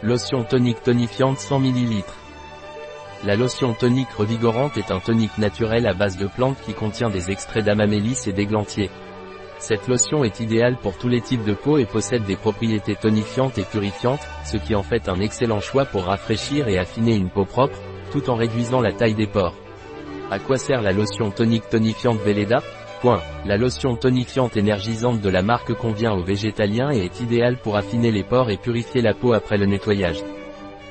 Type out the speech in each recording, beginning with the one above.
Lotion tonique tonifiante 100 ml. La lotion tonique revigorante est un tonique naturel à base de plantes qui contient des extraits d'amamélis et d'églantier. Cette lotion est idéale pour tous les types de peau et possède des propriétés tonifiantes et purifiantes, ce qui en fait un excellent choix pour rafraîchir et affiner une peau propre, tout en réduisant la taille des pores. À quoi sert la lotion tonique tonifiante Velleda? La lotion tonifiante énergisante de la marque convient aux végétaliens et est idéale pour affiner les pores et purifier la peau après le nettoyage.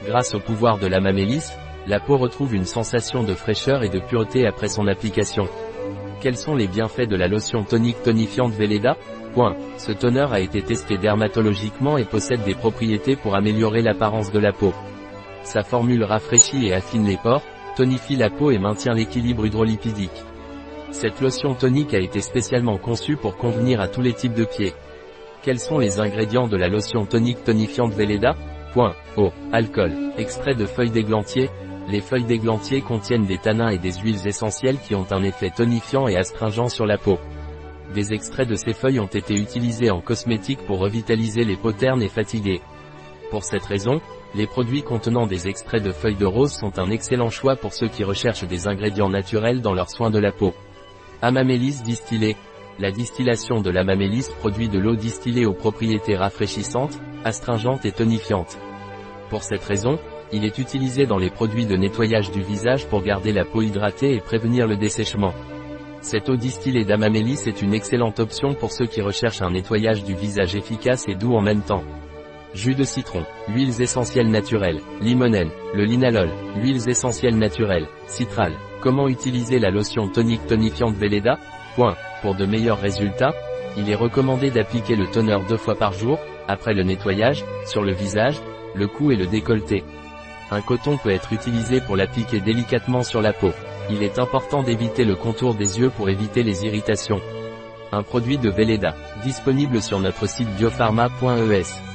Grâce au pouvoir de la mamélis, la peau retrouve une sensation de fraîcheur et de pureté après son application. Quels sont les bienfaits de la lotion tonique tonifiante Velleda Point. Ce toner a été testé dermatologiquement et possède des propriétés pour améliorer l'apparence de la peau. Sa formule rafraîchit et affine les pores, tonifie la peau et maintient l'équilibre hydrolipidique. Cette lotion tonique a été spécialement conçue pour convenir à tous les types de pieds. Quels sont les ingrédients de la lotion tonique tonifiante Velleda Point. Eau. Alcool. Extrait de feuilles d'églantier, les feuilles d'églantier contiennent des tanins et des huiles essentielles qui ont un effet tonifiant et astringent sur la peau. Des extraits de ces feuilles ont été utilisés en cosmétique pour revitaliser les peaux ternes et fatiguées. Pour cette raison, les produits contenant des extraits de feuilles de rose sont un excellent choix pour ceux qui recherchent des ingrédients naturels dans leurs soins de la peau. Amamélis distillé. La distillation de l'amamélis produit de l'eau distillée aux propriétés rafraîchissantes, astringentes et tonifiantes. Pour cette raison, il est utilisé dans les produits de nettoyage du visage pour garder la peau hydratée et prévenir le dessèchement. Cette eau distillée d'amamélis est une excellente option pour ceux qui recherchent un nettoyage du visage efficace et doux en même temps. Jus de citron, huiles essentielles naturelles, limonène, le linalol, huiles essentielles naturelles, citral. Comment utiliser la lotion tonique tonifiante Velleda Point. Pour de meilleurs résultats, il est recommandé d'appliquer le toner deux fois par jour, après le nettoyage, sur le visage, le cou et le décolleté. Un coton peut être utilisé pour l'appliquer délicatement sur la peau. Il est important d'éviter le contour des yeux pour éviter les irritations. Un produit de Velleda, disponible sur notre site biopharma.es.